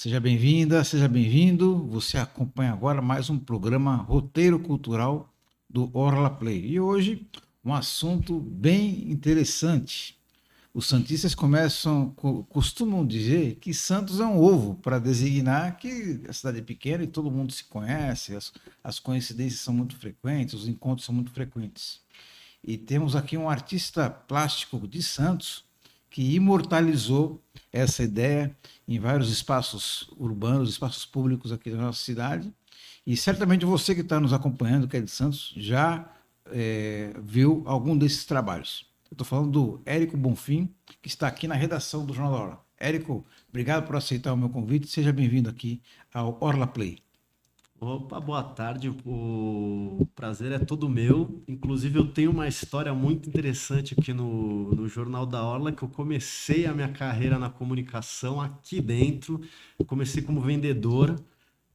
Seja bem-vinda, seja bem-vindo. Você acompanha agora mais um programa Roteiro Cultural do Orla Play. E hoje um assunto bem interessante. Os santistas começam, costumam dizer que Santos é um ovo para designar que a cidade é pequena e todo mundo se conhece, as, as coincidências são muito frequentes, os encontros são muito frequentes. E temos aqui um artista plástico de Santos que imortalizou essa ideia em vários espaços urbanos, espaços públicos aqui da nossa cidade. E certamente você que está nos acompanhando, que é de Santos, já é, viu algum desses trabalhos. Eu estou falando do Érico Bonfim, que está aqui na redação do Jornal da Hora. Érico, obrigado por aceitar o meu convite. Seja bem-vindo aqui ao Orla Play. Opa, boa tarde. O prazer é todo meu. Inclusive, eu tenho uma história muito interessante aqui no, no Jornal da Orla, que eu comecei a minha carreira na comunicação aqui dentro. Comecei como vendedor.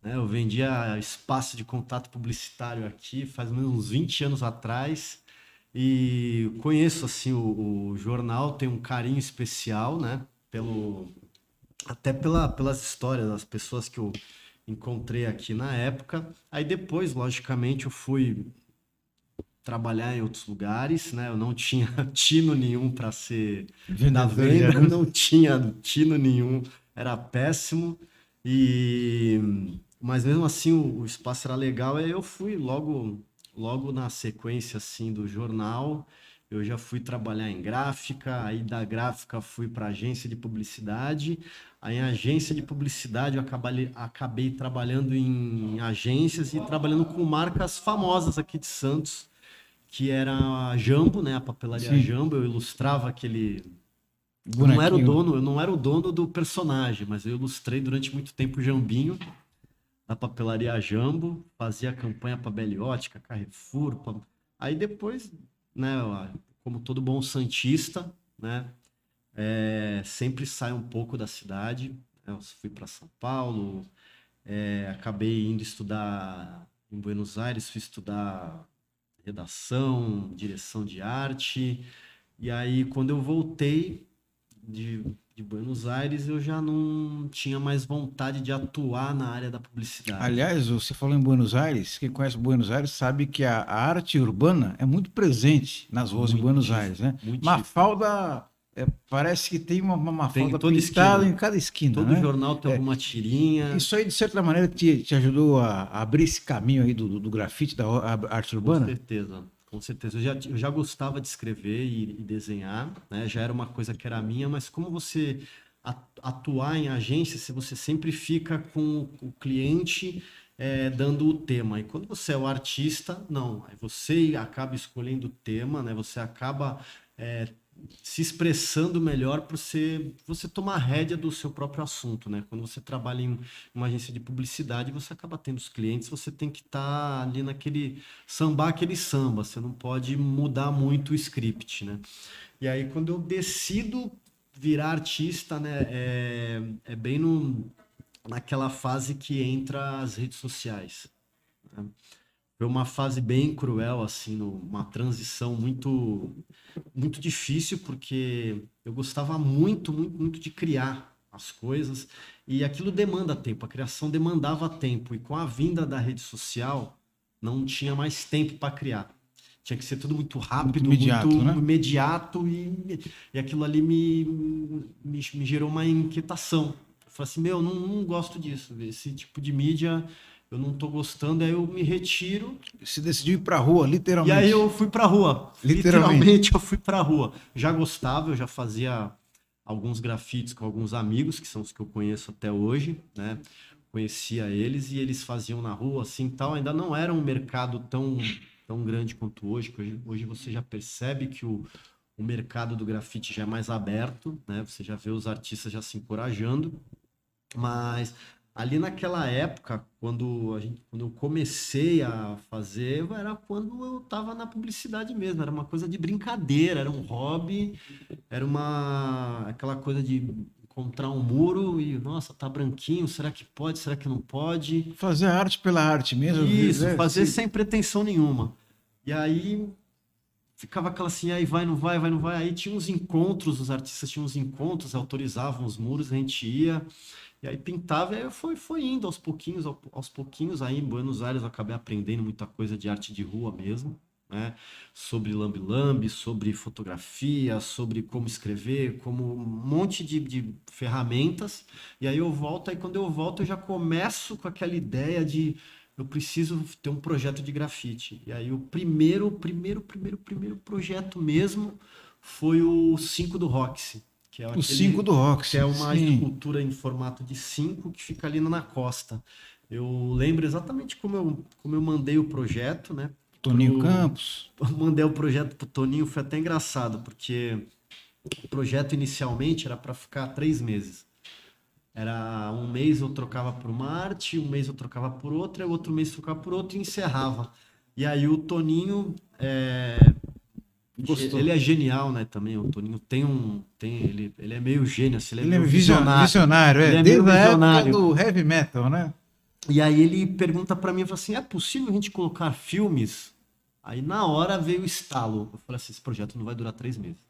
Né? Eu vendia espaço de contato publicitário aqui faz menos uns 20 anos atrás. E conheço assim o, o jornal, tenho um carinho especial, né? Pelo, até pela, pelas histórias das pessoas que eu encontrei aqui na época. Aí depois, logicamente, eu fui trabalhar em outros lugares, né? Eu não tinha tino nenhum para ser na venda, não tinha tino nenhum, era péssimo. E mas mesmo assim o, o espaço era legal, aí eu fui logo logo na sequência assim do jornal, eu já fui trabalhar em gráfica, aí da gráfica fui para agência de publicidade, Aí, em agência de publicidade, eu acabei, acabei trabalhando em agências e trabalhando com marcas famosas aqui de Santos, que era a Jambo, né? A papelaria Sim. Jambo. Eu ilustrava aquele. Eu não era o dono, eu não era o dono do personagem, mas eu ilustrei durante muito tempo o Jambinho da papelaria Jambo, fazia campanha para Beliótica, Carrefour. Pra... Aí depois, né, como todo bom santista, né, é, sempre saio um pouco da cidade. Né? Eu fui para São Paulo, é, acabei indo estudar em Buenos Aires, fui estudar redação, direção de arte. E aí, quando eu voltei de, de Buenos Aires, eu já não tinha mais vontade de atuar na área da publicidade. Aliás, você falou em Buenos Aires, quem conhece Buenos Aires sabe que a, arte urbana é muito presente nas ruas muito em Buenos Aires, né? Mafalda é, parece que tem uma, uma tem falta pintada esquina. em cada esquina. Todo né? jornal tem é, alguma tirinha. Isso aí, de certa maneira, te, te ajudou a, a abrir esse caminho aí do, do, grafite, da arte urbana? Com certeza, com certeza. Eu já, eu já gostava de escrever e, e desenhar, né? já era uma coisa que era minha, mas como você atuar em agência, se você sempre fica com o cliente é, dando o tema. E quando você é o artista, não. Aí você acaba escolhendo o tema, né? Você acaba é, se expressando melhor para você, você tomar rédea do seu próprio assunto, né? Quando você trabalha em uma agência de publicidade, você acaba tendo os clientes, você tem que estar tá ali naquele sambar aquele samba, você não pode mudar muito o script, né? E aí quando eu decido virar artista, né, é, é bem no, naquela fase que entra as redes sociais. Né? Foi uma fase bem cruel, assim, uma transição muito, muito difícil, porque eu gostava muito, muito, muito de criar as coisas e aquilo demanda tempo, a criação demandava tempo e com a vinda da rede social não tinha mais tempo para criar. Tinha que ser tudo muito rápido, muito imediato, muito né? imediato e, e aquilo ali me, me, me gerou uma inquietação. Eu falei assim, meu, não, não gosto disso, esse tipo de mídia eu não tô gostando, aí eu me retiro. Se decidiu ir pra rua, literalmente. E aí eu fui pra rua. Literalmente, literalmente eu fui pra rua. Já gostava, eu já fazia alguns grafites com alguns amigos, que são os que eu conheço até hoje, né? Conhecia eles e eles faziam na rua assim tal. Ainda não era um mercado tão, tão grande quanto hoje, hoje, hoje você já percebe que o, o mercado do grafite já é mais aberto, né? Você já vê os artistas já se encorajando. Mas ali naquela época, quando, a gente, quando eu comecei a fazer, era quando eu estava na publicidade mesmo, era uma coisa de brincadeira, era um hobby, era uma aquela coisa de encontrar um muro e, nossa, tá branquinho, será que pode, será que não pode? Fazer arte pela arte mesmo. Isso, né? fazer sem pretensão nenhuma. E aí ficava aquela assim, aí vai, não vai, vai, não vai. Aí tinha uns encontros, os artistas tinham uns encontros, autorizavam os muros, a gente ia. E aí pintava, e foi, foi indo aos pouquinhos, aos pouquinhos. Aí em Buenos Aires eu acabei aprendendo muita coisa de arte de rua mesmo, né? Sobre lambi-lambi, sobre fotografia, sobre como escrever, como um monte de, de ferramentas. E aí eu volto, aí quando eu volto eu já começo com aquela ideia de eu preciso ter um projeto de grafite. E aí o primeiro, primeiro, primeiro, primeiro projeto mesmo foi o 5 do Roxy que é o 5 do Roxy. Que é uma sim. escultura em formato de 5 que fica ali na costa. Eu lembro exatamente como eu, como eu mandei o projeto, né? Toninho pro, Campos. Mandei o projeto pro Toninho, foi até engraçado, porque o projeto inicialmente era para ficar três meses. Era um mês eu trocava por uma arte, um mês eu trocava por outra, outro mês eu trocava por outro e encerrava. E aí o Toninho é, Gostou. Ele é genial, né, também, o Toninho tem um, tem, ele, ele é meio gênio, assim, ele é, ele meio visionário. visionário, é, ele é meio visionário. do heavy metal, né? E aí ele pergunta para mim, fala assim, é possível a gente colocar filmes? Aí na hora veio o estalo, eu falei assim, esse projeto não vai durar três meses,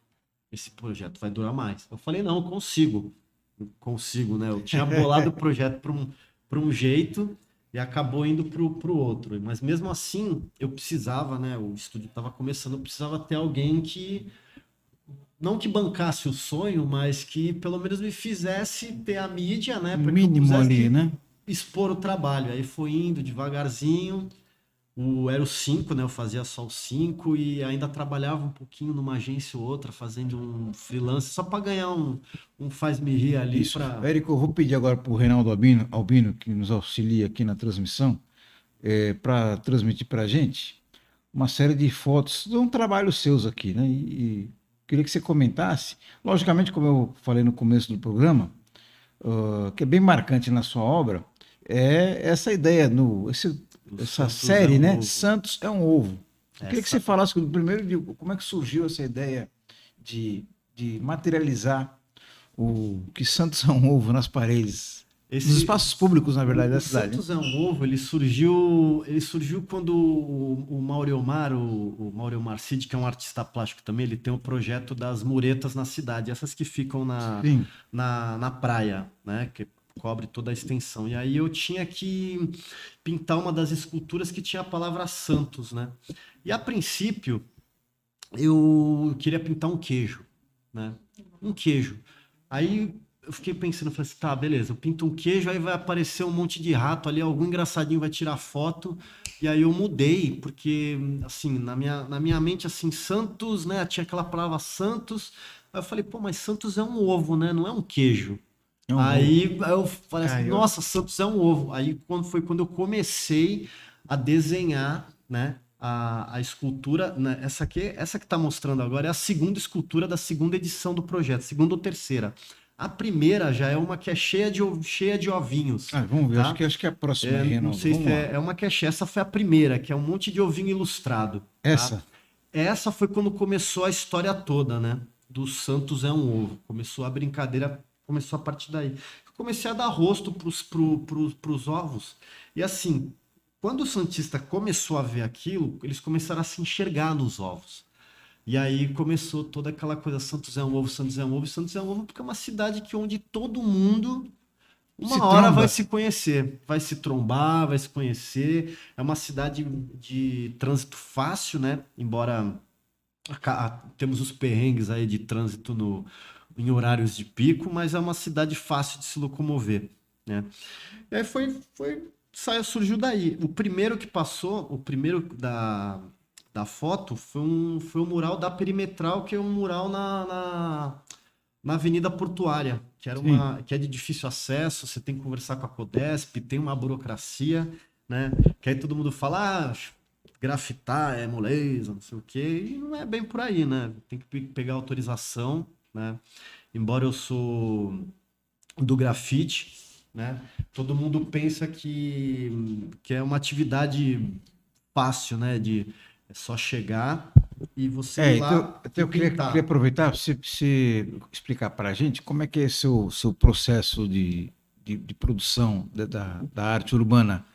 esse projeto vai durar mais. Eu falei, não, consigo, consigo, né, eu tinha bolado o projeto para um, um jeito, e acabou indo pro, pro outro. Mas mesmo assim, eu precisava, né? O estúdio estava começando, eu precisava ter alguém que não que bancasse o sonho, mas que pelo menos me fizesse ter a mídia, né? Mínimo ali, né? Expor o trabalho. Aí foi indo devagarzinho o, era o 5, né? Eu fazia só o 5 e ainda trabalhava um pouquinho numa agência ou outra, fazendo um freelance, só para ganhar um, um faz-me rir ali. Isso. Pra... Érico, eu vou pedir agora para o Reinaldo Albino, Albino, que nos auxilia aqui na transmissão, é, para transmitir para a gente uma série de fotos de um trabalho seus aqui, né? E, e, queria que você comentasse. Logicamente, como eu falei no começo do programa, uh, que é bem marcante na sua obra, é essa ideia, no, esse essa Santos série, é um né? Ovo. Santos é um ovo. Eu queria que você falasse primeiro de como é que surgiu essa ideia de, de materializar o que Santos é um ovo nas paredes. Esse, nos espaços públicos, na verdade, da cidade. Santos é um ovo, ele surgiu, ele surgiu quando o, o Mauro Omar, o, o Mauro Omar Cid, que é um artista plástico também, ele tem o um projeto das muretas na cidade, essas que ficam na, na, na praia, né? Que cobre toda a extensão. E aí eu tinha que pintar uma das esculturas que tinha a palavra Santos, né? E a princípio eu queria pintar um queijo, né? Um queijo. Aí eu fiquei pensando, falei assim, tá, beleza, eu pinto um queijo, aí vai aparecer um monte de rato ali, algum engraçadinho vai tirar foto, e aí eu mudei, porque, assim, na minha, na minha mente, assim, Santos, né, tinha aquela palavra Santos, aí eu falei, pô, mas Santos é um ovo, né, não é um queijo. É um aí ovo. eu falei assim, nossa, Santos é um ovo. Aí quando foi quando eu comecei a desenhar, né, a, a escultura, né, essa aqui, essa que está mostrando agora é a segunda escultura da segunda edição do projeto, segunda ou terceira. A primeira já é uma que é cheia de, cheia de ovinhos. Ah, vamos ver, tá? acho, que, acho que é a próxima. É, não sei se é, é, uma que é cheia. Essa foi a primeira, que é um monte de ovinho ilustrado. Tá? Essa? Tá? Essa foi quando começou a história toda, né? Do Santos é um ovo. Começou a brincadeira Começou a partir daí. comecei a dar rosto pros, pro, pros, pros ovos. E assim, quando o Santista começou a ver aquilo, eles começaram a se enxergar nos ovos. E aí começou toda aquela coisa, Santos é um ovo, Santos é um ovo, Santos é um ovo, porque é uma cidade que onde todo mundo uma se hora tromba. vai se conhecer, vai se trombar, vai se conhecer. É uma cidade de trânsito fácil, né? Embora temos os perrengues aí de trânsito no, em horários de pico, mas é uma cidade fácil de se locomover, né? E aí foi, foi saiu, surgiu daí. O primeiro que passou, o primeiro da, da foto foi um, foi um mural da Perimetral, que é um mural na, na, na Avenida Portuária, que, era uma, que é de difícil acesso, você tem que conversar com a Codesp, tem uma burocracia, né? Que aí todo mundo fala, ah, grafitar é moleza, não sei o quê, e não é bem por aí, né? Tem que pegar autorização, né? Embora eu sou do grafite, né? Todo mundo pensa que, que é uma atividade fácil, né? De é só chegar e você é, lá então, então eu queria, queria, aproveitar para você, explicar para a gente como é que é seu seu processo de, de, de produção da, da, arte urbana.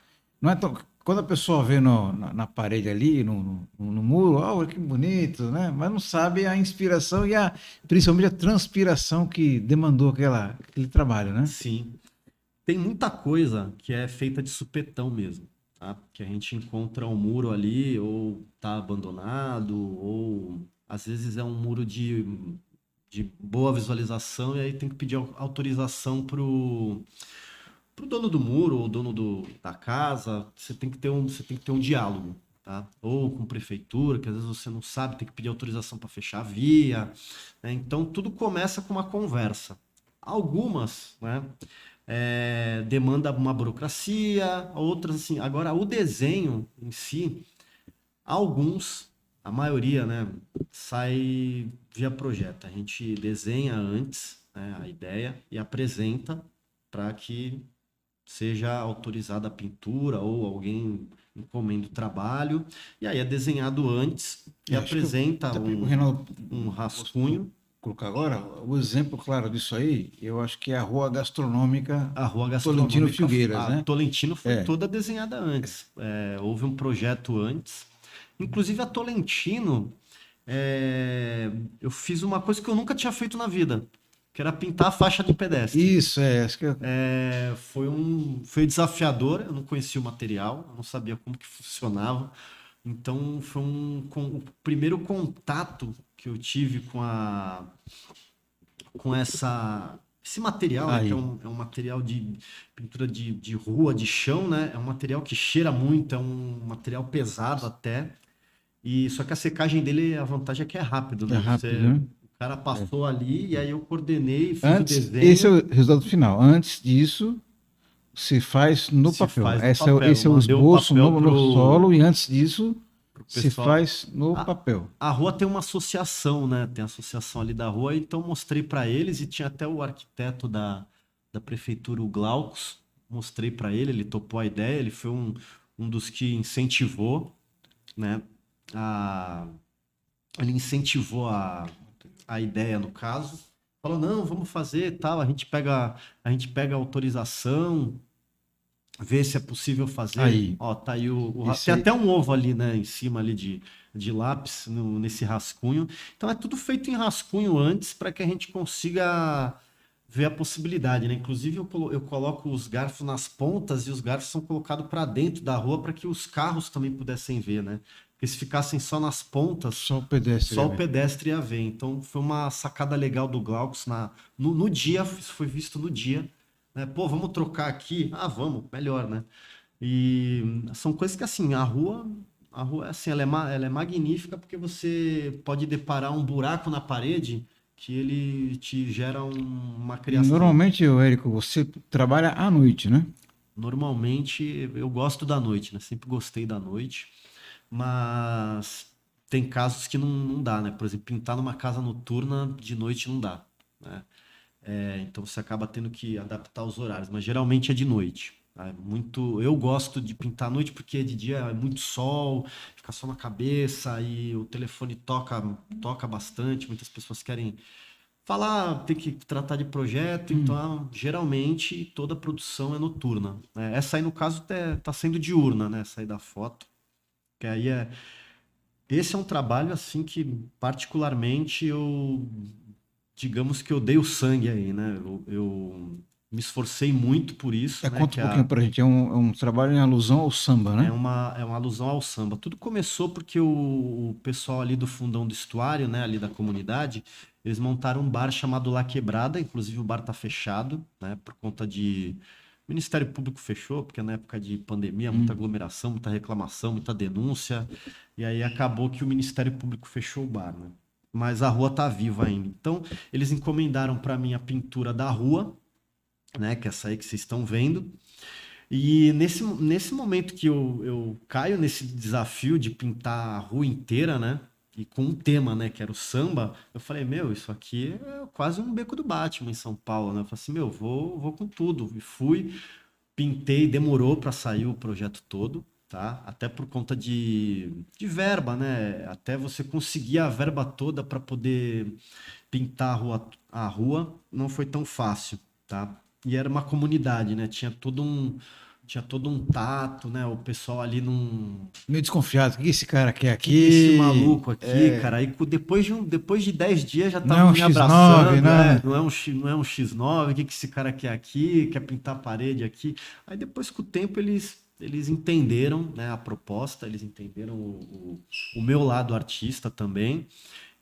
Não é tão, quando a pessoa vê no, na, na, parede ali, no, no, no muro, olha que bonito, né? Mas não sabe a inspiração e a, principalmente a transpiração que demandou aquela, aquele trabalho, né? Sim. Tem muita coisa que é feita de supetão mesmo, tá? Que a gente encontra um muro ali, ou tá abandonado, ou às vezes é um muro de, de boa visualização e aí tem que pedir autorização pro para o dono do muro ou dono do, da casa, você tem que ter um, você tem que ter um diálogo, tá? Ou com prefeitura, que às vezes você não sabe, tem que pedir autorização para fechar a via. Né? Então tudo começa com uma conversa. Algumas, né? É, demanda uma burocracia, outras assim. Agora o desenho em si, alguns, a maioria, né, sai via projeto. A gente desenha antes né, a ideia e apresenta para que seja autorizada a pintura ou alguém encomenda o trabalho, e aí é desenhado antes e apresenta um, Reinaldo, um rascunho. Colocar agora o exemplo claro disso aí, eu acho que é a rua gastronômica, a rua gastronômica Tolentino Figueiras, a né? Tolentino foi é. toda desenhada antes. É, houve um projeto antes. Inclusive a Tolentino, é, eu fiz uma coisa que eu nunca tinha feito na vida que era pintar a faixa de pedestre. Isso, é. Acho que... é foi, um, foi desafiador, eu não conhecia o material, eu não sabia como que funcionava. Então, foi um, com, o primeiro contato que eu tive com a com essa esse material, né, que é um, é um, material de pintura de, de rua, de chão, né? É um material que cheira muito, é um material pesado até. E só que a secagem dele, a vantagem é que é rápido, né? É rápido, Você, né? Cara passou é. ali e aí eu coordenei, fiz Antes, o desenho. Esse é o resultado final. Antes disso, se faz no se papel. Faz no esse, papel. É, esse é o esboço no, pro... no, solo e antes disso se faz no a, papel. A rua tem uma associação, né? Tem a associação ali da rua, então mostrei para eles e tinha até o arquiteto da, da prefeitura, o Glaucus, mostrei para ele, ele topou a ideia, ele foi um, um dos que incentivou, né? A, ele incentivou a, a ideia no caso, falou não, vamos fazer tal, a gente pega a gente pega a autorização, vê se é possível fazer. Aí. Ó, tá aí o, o tem aí... até um ovo ali, né, em cima ali de, de lápis no, nesse rascunho. Então é tudo feito em rascunho antes para que a gente consiga ver a possibilidade, né? Inclusive eu, eu coloco os garfos nas pontas e os garfos são colocados para dentro da rua para que os carros também pudessem ver, né? Porque se ficassem só nas pontas, só o pedestre, só o pedestre ia ver. Então foi uma sacada legal do Glaucus na, no, no dia, isso foi visto no dia. Né? Pô, vamos trocar aqui? Ah, vamos, melhor, né? E são coisas que assim, a rua, a rua assim, ela é, ela é magnífica porque você pode deparar um buraco na parede que ele te gera um, uma criação. Normalmente, Érico, você trabalha à noite, né? Normalmente eu gosto da noite, né? Sempre gostei da noite mas tem casos que não, não dá, né? Por exemplo, pintar numa casa noturna de noite não dá, né? É, então você acaba tendo que adaptar os horários, mas geralmente é de noite. É muito, eu gosto de pintar à noite porque de dia é muito sol, fica só na cabeça e o telefone toca, toca bastante. Muitas pessoas querem falar, tem que tratar de projeto, hum. então geralmente toda a produção é noturna. Né? Essa aí no caso está sendo diurna, né? Essa aí da foto. Que aí é. Esse é um trabalho assim que, particularmente, eu. Digamos que eu dei o sangue aí, né? Eu, eu me esforcei muito por isso. É, né? Conta um pouquinho a... pra gente. É um, é um, trabalho em alusão ao samba, né? É uma, é uma alusão ao samba. Tudo começou porque o, o pessoal ali do fundão do estuário, né? Ali da comunidade, eles montaram um bar chamado La Quebrada. Inclusive o bar tá fechado, né? Por conta de o Ministério Público fechou, porque na época de pandemia, muita hum. aglomeração, muita reclamação, muita denúncia. E aí acabou que o Ministério Público fechou o bar, né? Mas a rua tá viva ainda. Então, eles encomendaram para mim a pintura da rua, né? Que é essa aí que vocês estão vendo. E nesse, nesse momento que eu, eu caio nesse desafio de pintar a rua inteira, né? E com um tema, né, que era o samba, eu falei, meu, isso aqui é quase um beco do Batman em São Paulo, né? Eu falei assim, meu, vou, vou com tudo. E fui, pintei, demorou para sair o projeto todo, tá? Até por conta de, de verba, né? Até você conseguir a verba toda para poder pintar a rua, a rua, não foi tão fácil, tá? E era uma comunidade, né? Tinha todo um tinha todo um tato, né? O pessoal ali num. Meio desconfiado. O que esse cara quer aqui? Esse maluco aqui, É. cara. Aí depois de, um, depois de 10 dias já Não tava é um me X9, abraçando. né? é, não, é um, não é um X9, o que, que esse cara quer aqui? Quer pintar a parede aqui? Aí depois, com o tempo, eles, eles entenderam né, a proposta, eles entenderam o, o, o meu lado artista também.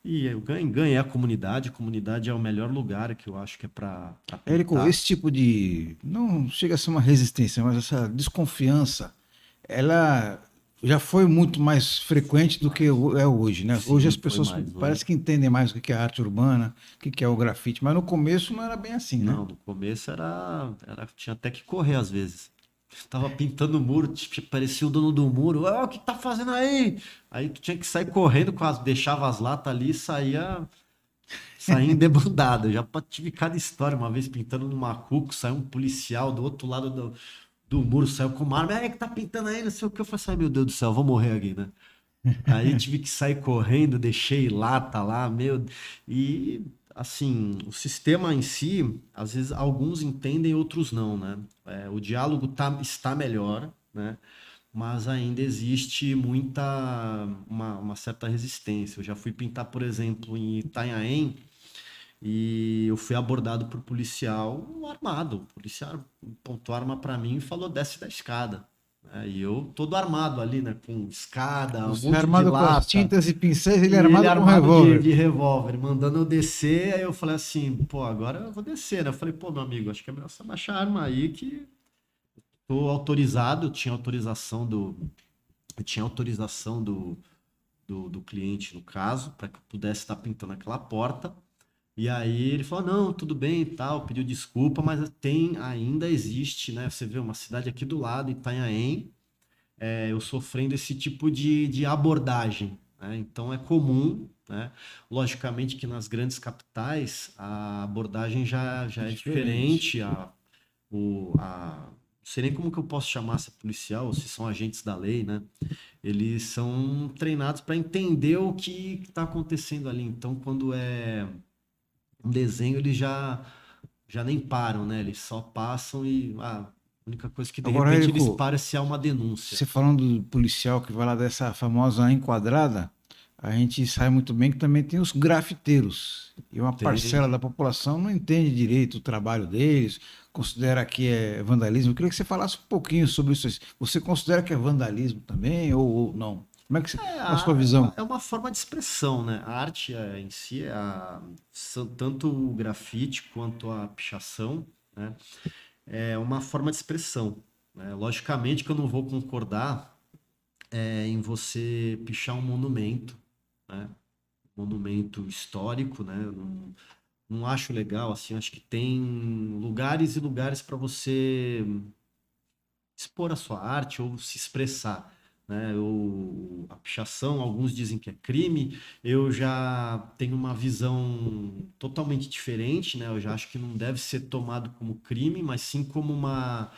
E eu ganhei, ganhei a comunidade. A comunidade é o melhor lugar que eu acho que é para Érico, esse tipo de. Não chega a ser uma resistência, mas essa desconfiança, ela já foi muito mais frequente do que é hoje, né? Sim, hoje as pessoas mais, hoje. parece que entendem mais o que é arte urbana, o que é o grafite, mas no começo não era bem assim, né? Não, no começo era, era tinha até que correr às vezes. Tava pintando o muro, tipo, parecia o dono do muro. Ah, o que tá fazendo aí? Aí tu tinha que sair correndo, com as, deixava as latas ali e saía, saía endebandado. Eu já tive cada história. Uma vez pintando no macuco, saiu um policial do outro lado do, do muro, saiu com uma arma. É que tá pintando aí, não sei o que. Eu falei assim, meu Deus do céu, vou morrer aqui, né? Aí tive que sair correndo, deixei lata lá, meu. E assim, o sistema em si, às vezes alguns entendem, outros não, né? É, o diálogo tá, está melhor, né? Mas ainda existe muita, uma, uma certa resistência. Eu já fui pintar, por exemplo, em Itanhaém e eu fui abordado por policial armado. O policial apontou a arma para mim e falou, desce da escada. É, e eu todo armado ali, né? Com escada, um monte armado de com lata. as tintas e pincéis, ele E é armado com um de- revólver. De, revólver, mandando eu descer. Aí eu falei assim, pô, agora eu vou descer, né? Eu falei, pô, meu amigo, acho que é melhor você baixar a arma aí que tô autorizado, eu tinha autorização do. Eu tinha autorização do, do, do cliente, no caso, para que eu pudesse estar pintando aquela porta. E aí ele falou, não, tudo bem e tal, pediu desculpa, mas tem, ainda existe, né? Você vê uma cidade aqui do lado, Itanhaém, é, eu sofrendo esse tipo de, de abordagem. né? Então é comum, né? Logicamente que nas grandes capitais a abordagem já, já é Diferente. diferente. A, o, a, não sei nem como que eu posso chamar essa policial, ou se são agentes da lei, né? Eles são treinados para entender o que está acontecendo ali. Então, quando é um desenho, eles já, já nem param, né? Eles só passam e ah, a única coisa que de Agora, repente Érico, eles param é se há uma denúncia. Você falando do policial que vai lá dessa famosa enquadrada, a gente sabe muito bem que também tem os grafiteiros. E uma parcela da população não entende direito o trabalho deles, considera que é vandalismo. Eu queria que você falasse um pouquinho sobre isso. Você considera que é vandalismo também ou, ou não? Como é que você, É, qual a sua visão? É uma forma de expressão, né? A arte é, em si, é a- tanto o grafite quanto a pichação, né? É uma forma de expressão. né? Logicamente que eu não vou concordar é, em você pichar um monumento, né? Monumento histórico, né? Eu não, não acho legal, assim, acho que tem lugares e lugares para você expor a sua arte ou se expressar né? Eu, a pichação, alguns dizem que é crime. Eu já tenho uma visão totalmente diferente, né? Eu já acho que não deve ser tomado como crime, mas sim como uma,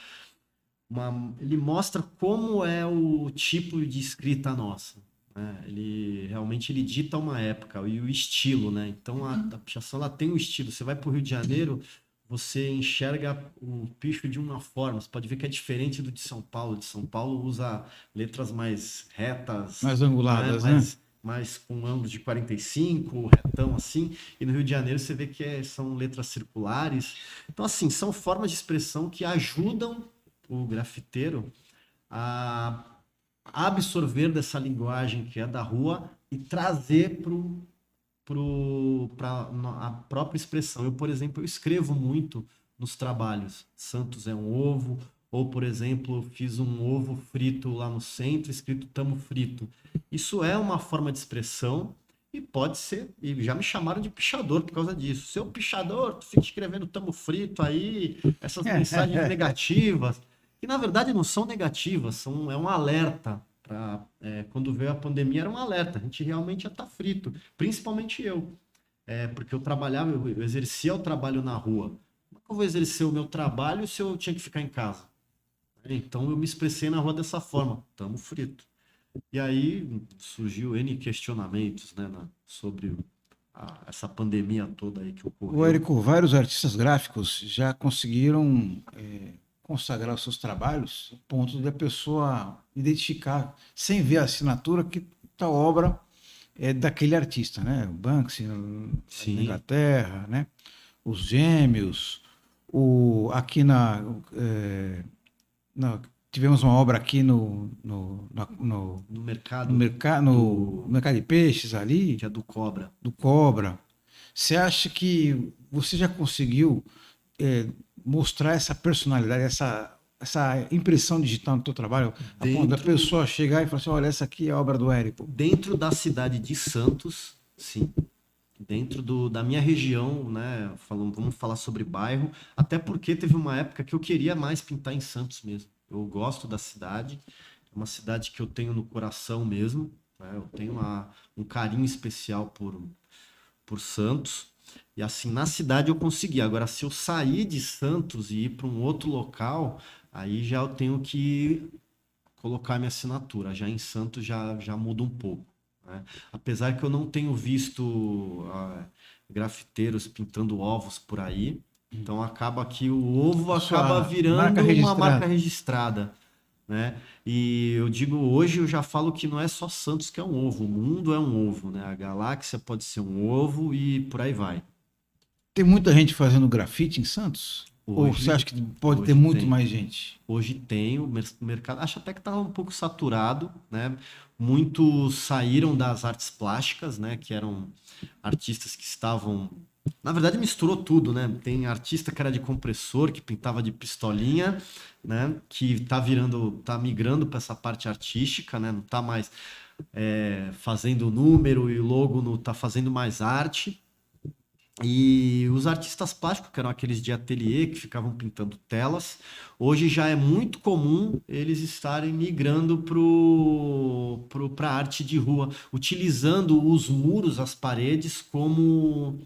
uma... ele mostra como é o tipo de escrita nossa. né? Ele realmente ele dita uma época e o estilo, né? Então a, a pichação ela tem um estilo. Você vai para o Rio de Janeiro você enxerga o picho de uma forma. Você pode ver que é diferente do de São Paulo. De São Paulo usa letras mais retas, Mais anguladas, né? mais, mais com ângulos de 45, retão assim. E no Rio de Janeiro você vê que é- são letras circulares. Então, assim, são formas de expressão que ajudam o grafiteiro a absorver dessa linguagem que é da rua e trazer para a própria expressão. Eu, por exemplo, eu escrevo muito nos trabalhos. Santos é um ovo, ou, por exemplo, fiz um ovo frito lá no centro, escrito tamo frito. Isso é uma forma de expressão e pode ser, e já me chamaram de pichador por causa disso. Seu pichador, tu fica escrevendo tamo frito aí, essas mensagens negativas, que na verdade não são negativas, são, é um alerta. É, quando veio a pandemia era um alerta, a gente realmente ia estar frito, principalmente eu. É, porque eu trabalhava, eu, eu exercia o trabalho na rua. Como é eu vou exercer o meu trabalho se eu tinha que ficar em casa? Então eu me expressei na rua dessa forma, tamo frito. E aí surgiu N questionamentos né, na- sobre a- essa pandemia toda aí que ocorreu. O Érico, vários artistas gráficos já conseguiram é, consagrar os seus trabalhos, ponto da pessoa identificar, sem ver a assinatura, que tal obra é daquele artista, né? O Banksy Sim. na Inglaterra, né? Os Gêmeos, o, aqui na, é, na tivemos uma obra aqui no no, no, no mercado no, mercado no, no mercado de peixes ali que é do cobra do cobra você acha que você já conseguiu é, mostrar essa personalidade essa essa impressão digital no teu trabalho dentro, a ponto da pessoa chegar e falar assim olha essa aqui é a obra do Érico dentro da cidade de Santos sim dentro do, da minha região, né? Falando, vamos falar sobre bairro, até porque teve uma época que eu queria mais pintar em Santos mesmo. Eu gosto da cidade, é uma cidade que eu tenho no coração mesmo. Né? Eu tenho uma, um carinho especial por, por Santos. E assim, na cidade eu consegui. Agora, se eu sair de Santos e ir para um outro local, aí já eu tenho que colocar minha assinatura. Já em Santos já, já muda um pouco. Né? Apesar que eu não tenho visto uh, grafiteiros pintando ovos por aí, então acaba que o ovo acaba virando marca uma marca registrada. Né? E eu digo hoje, eu já falo que não é só Santos que é um ovo, o mundo é um ovo, né? A galáxia pode ser um ovo e por aí vai. Tem muita gente fazendo grafite em Santos? Hoje, Ou você acha que pode ter muito tem. mais gente? Hoje tem, o mercado, acho até que está um pouco saturado, né? Muitos saíram das artes plásticas, né? Que eram artistas que estavam na verdade, misturou tudo, né? Tem artista que era de compressor, que pintava de pistolinha, né? Que tá virando, tá migrando para essa parte artística, né? Não tá mais é, fazendo número e logo, não tá fazendo mais arte. E os artistas plásticos, que eram aqueles de ateliê que ficavam pintando telas, hoje já é muito comum eles estarem migrando para a arte de rua, utilizando os muros, as paredes, como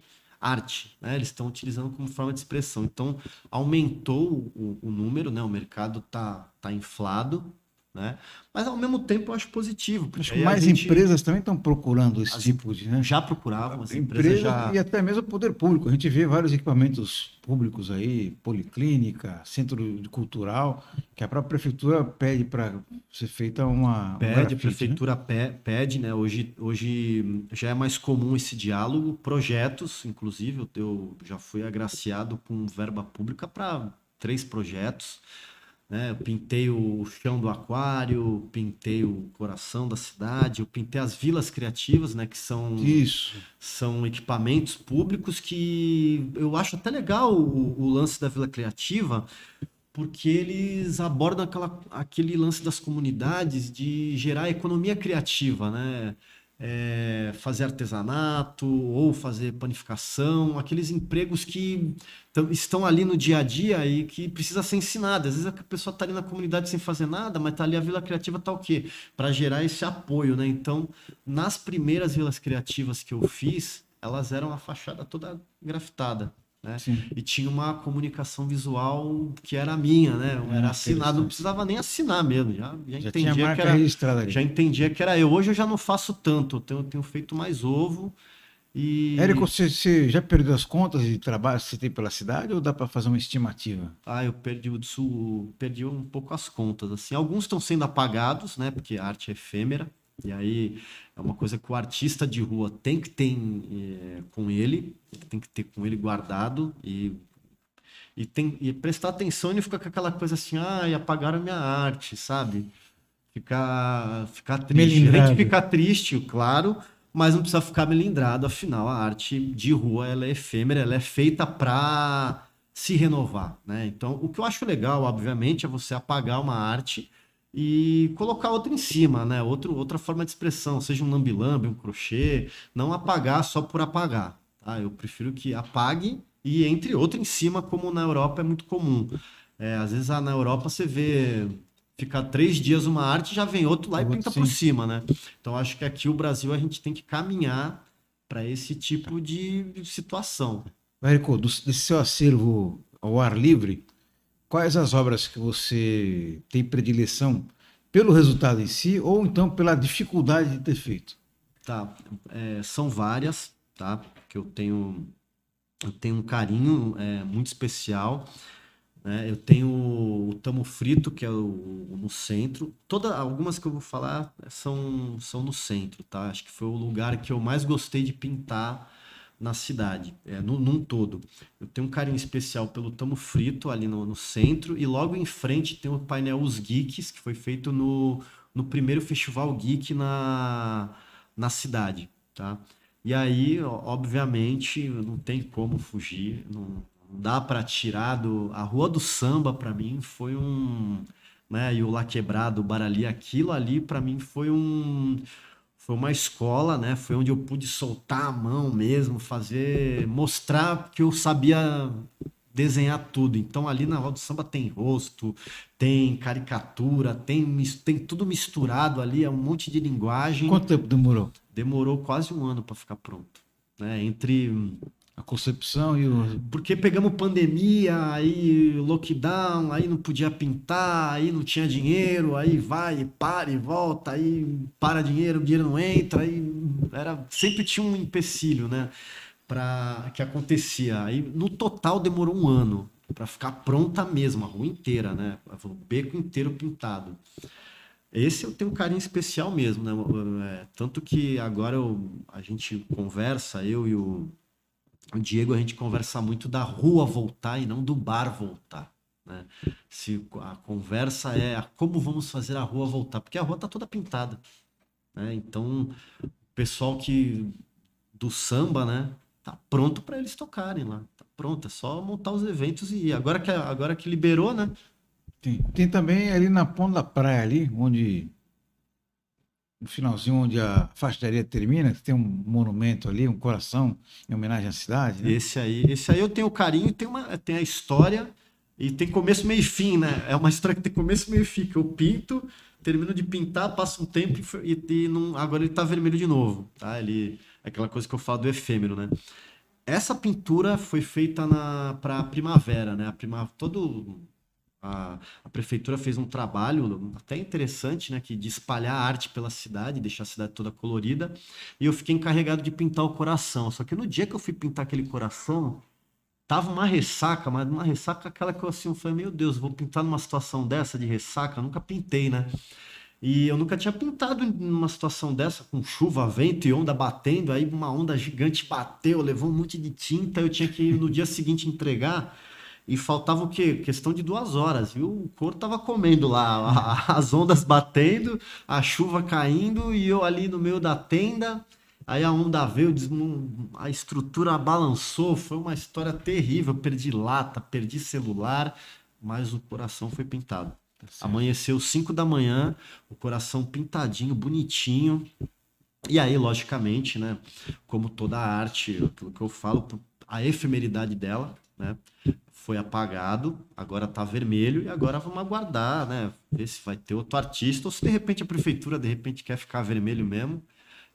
arte, né? Eles estão utilizando como forma de expressão. Então, aumentou o, o número, né? O mercado tá, tá inflado, né? Mas ao mesmo tempo eu acho positivo. Acho que mais gente... empresas também estão procurando esse as tipo de. Né? Já procuravam, as empresas já... E até mesmo o poder público. A gente vê vários equipamentos públicos aí, policlínica, centro cultural, que a própria prefeitura pede para ser feita uma. Pede, um grafite, a prefeitura né? pede, né? Hoje, hoje já é mais comum esse diálogo. Projetos, inclusive, eu já fui agraciado com verba pública para três projetos né? Eu pintei o chão do aquário, pintei o coração da cidade, eu pintei as vilas criativas, né? Que são, Isso. são equipamentos públicos que eu acho até legal o, o lance da vila criativa, porque eles abordam aquela, aquele lance das comunidades de gerar economia criativa, né? É, fazer artesanato ou fazer panificação, aqueles empregos que estão ali no dia a dia e que precisa ser ensinado. Às vezes a pessoa está ali na comunidade sem fazer nada, mas está ali a Vila Criativa está o quê? Para gerar esse apoio, né? Então, nas primeiras vilas criativas que eu fiz, elas eram a fachada toda grafitada. Né? E tinha uma comunicação visual que era minha, né? Era, era assinado, não precisava nem assinar mesmo. Já, já, já entendia que era, já entendia que era eu. Hoje eu já não faço tanto, eu tenho, tenho feito mais ovo. E... Érico, você, você, já perdeu as contas de trabalho que você tem pela cidade ou dá para fazer uma estimativa? Ah, eu perdi o perdi um pouco as contas. Assim, alguns estão sendo apagados, né? Porque a arte é efêmera. E aí é uma coisa que o artista de rua tem que ter é, com ele, tem que ter com ele guardado e, e, tem, e prestar atenção e não ficar com aquela coisa assim, ah, apagaram minha arte, sabe? Ficar, ficar triste. A gente fica triste, claro, mas não precisa ficar melindrado, afinal a arte de rua ela é efêmera, ela é feita para se renovar, né? Então, o que eu acho legal, obviamente, é você apagar uma arte e colocar outra em cima, né? Outro, outra forma de expressão, seja um lambi-lambi, um crochê, não apagar só por apagar. Tá? Eu prefiro que apague e entre outra em cima, como na Europa é muito comum. É, às vezes ah, na Europa você vê ficar três dias uma arte já vem outro lá e pinta por cima, né? Então acho que aqui o Brasil a gente tem que caminhar para esse tipo de situação. Érico, desse seu acervo ao ar livre, quais as obras que você tem predileção pelo resultado em si ou então pela dificuldade de ter feito? Tá, é, são várias, tá? Que eu tenho, eu tenho um carinho é, muito especial. Né? Eu tenho o Tamo Frito, que é o, no centro. Toda, algumas que eu vou falar são, são no centro, tá? Acho que foi o lugar que eu mais gostei de pintar na cidade, é, no, num todo. Eu tenho um carinho especial pelo Tamo Frito, ali no, no centro, e logo em frente tem o painel Os Geeks, que foi feito no, no primeiro Festival Geek na, na cidade, tá? E aí, obviamente, não tem como fugir, não, dá para tirar do a Rua do Samba para mim foi um, né, e o Lá Quebrado, o Barali, aquilo ali para mim foi um foi uma escola, né? Foi onde eu pude soltar a mão mesmo, fazer, mostrar que eu sabia desenhar tudo. Então ali na Rua do Samba tem rosto, tem caricatura, tem, tem tudo misturado ali, é um monte de linguagem. Quanto tempo demorou? Demorou quase um ano para ficar pronto. Né? Entre a concepção e o. Porque pegamos pandemia, aí lockdown, aí não podia pintar, aí não tinha dinheiro, aí vai, para e volta, aí para dinheiro, o dinheiro não entra, aí era sempre tinha um empecilho, né? Para que acontecia. Aí no total demorou um ano para ficar pronta mesmo, a rua inteira, né? O beco inteiro pintado. Esse eu tenho um carinho especial mesmo, né? É, tanto que agora eu, a gente conversa, eu e o o Diego a gente conversa muito da rua voltar e não do bar voltar. Né? Se a conversa é a como vamos fazer a rua voltar, porque a rua está toda pintada. Né? Então, o pessoal que do samba, né, tá pronto para eles tocarem lá. Tá pronto, é só montar os eventos e ir. Agora que agora que liberou, né? Tem, tem também ali na ponta da praia ali, onde no finalzinho onde a fastaria termina, que tem um monumento ali, um coração em homenagem à cidade. Né? Esse aí, esse aí eu tenho carinho, tem uma, tem a história e tem começo, meio e fim, né? É uma história que tem começo, meio e fim, que eu pinto, termino de pintar, passa um tempo e, e não, agora ele tá vermelho de novo, tá? Ele, aquela coisa que eu falo do efêmero, né? Essa pintura foi feita na para primavera, né? A prima, todo a, a, prefeitura fez um trabalho até interessante, né, que de espalhar arte pela cidade, deixar a cidade toda colorida. E eu fiquei encarregado de pintar o coração. Só que no dia que eu fui pintar aquele coração, tava uma ressaca, mas uma ressaca aquela que eu assim, eu falei, meu Deus, vou pintar numa situação dessa de ressaca, eu nunca pintei, né? E eu nunca tinha pintado numa situação dessa, com chuva, vento e onda batendo. Aí uma onda gigante bateu, levou um monte de tinta. Eu tinha que no dia seguinte entregar. E faltava o quê? Questão de duas horas, viu? O couro tava comendo lá, as ondas batendo, a chuva caindo e eu ali no meio da tenda. Aí a onda veio, a estrutura balançou, foi uma história terrível. perdi lata, perdi celular, mas o coração foi pintado. Tá Amanheceu 5 da manhã, o coração pintadinho, bonitinho. E aí, logicamente, né, como toda arte, aquilo que eu falo, a efemeridade dela, né? Foi apagado, agora está vermelho e agora vamos aguardar, né? Ver se vai ter outro artista ou se de repente a prefeitura de repente quer ficar vermelho mesmo.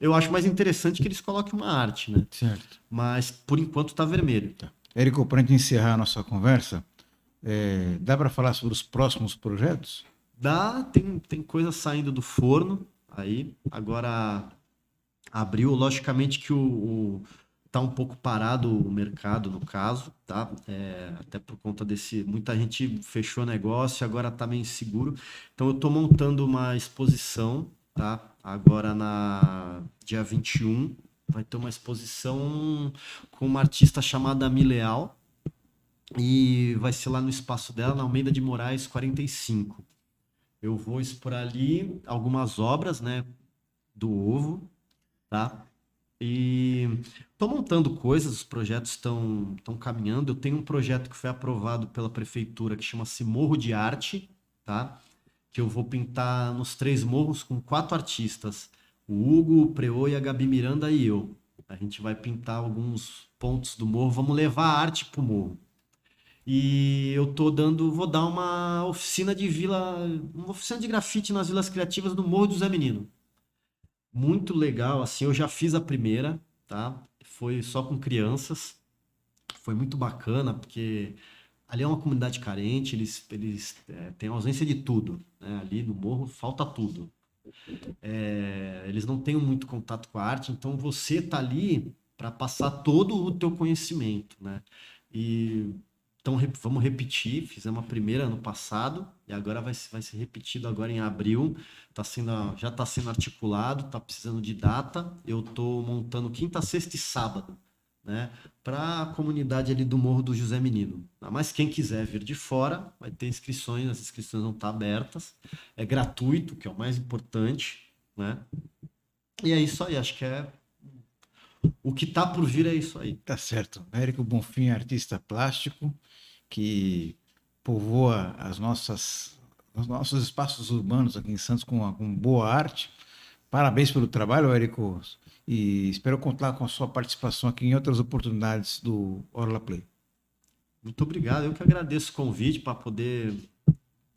Eu acho mais interessante que eles coloquem uma arte, né? Certo. Mas por enquanto está vermelho. Tá. Érico, para gente encerrar a nossa conversa, é, dá para falar sobre os próximos projetos? Dá, tem, tem coisa saindo do forno aí. Agora abriu, logicamente que o, o tá um pouco parado o mercado no caso, tá? É, até por conta desse, muita gente fechou negócio, agora tá meio inseguro. Então eu tô montando uma exposição, tá? Agora na dia 21 vai ter uma exposição com uma artista chamada Mileal e vai ser lá no espaço dela, na Almeida de Moraes 45. Eu vou expor ali algumas obras, né, do ovo, tá? E estou montando coisas, os projetos estão caminhando. Eu tenho um projeto que foi aprovado pela prefeitura que chama-se Morro de Arte, tá? Que eu vou pintar nos três morros com quatro artistas: o Hugo, o Preô e a Gabi Miranda e eu. A gente vai pintar alguns pontos do morro, vamos levar a arte para o morro. E eu tô dando, vou dar uma oficina de vila, uma oficina de grafite nas vilas criativas do Morro do Zé Menino muito legal, assim, eu já fiz a primeira, tá? Foi só com crianças, foi muito bacana, porque ali é uma comunidade carente, eles, eles é, têm ausência de tudo, né? Ali no morro falta tudo. É, eles não têm muito contato com a arte, então você tá ali para passar todo o teu conhecimento, né? E então vamos repetir. Fizemos a primeira ano passado e agora vai, vai ser repetido agora em abril. Tá sendo, já está sendo articulado, está precisando de data. Eu estou montando quinta, sexta e sábado, né? Para a comunidade ali do Morro do José Menino. Mas quem quiser vir de fora, vai ter inscrições. As inscrições vão estar tá abertas. É gratuito, que é o mais importante, né? E é isso aí. Acho que é o que está por vir é isso aí. Tá certo. Érico Bonfim, artista plástico, que povoa as nossas, os nossos espaços urbanos aqui em Santos com, com boa arte. Parabéns pelo trabalho, Érico, e espero contar com a sua participação aqui em outras oportunidades do Orla Play. Muito obrigado. Eu que agradeço o convite para poder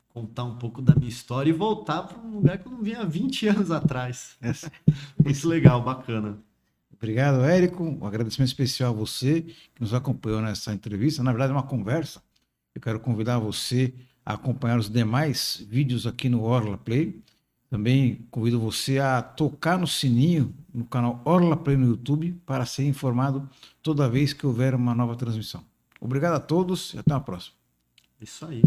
contar um pouco da minha história e voltar para um lugar que eu não vinha há 20 anos atrás. É. Muito legal, bacana. Obrigado, Érico. Um agradecimento especial a você que nos acompanhou nessa entrevista. Na verdade, é uma conversa. Eu quero convidar você a acompanhar os demais vídeos aqui no Orla Play. Também convido você a tocar no sininho no canal Orla Play no YouTube para ser informado toda vez que houver uma nova transmissão. Obrigado a todos e até a próxima. Isso aí.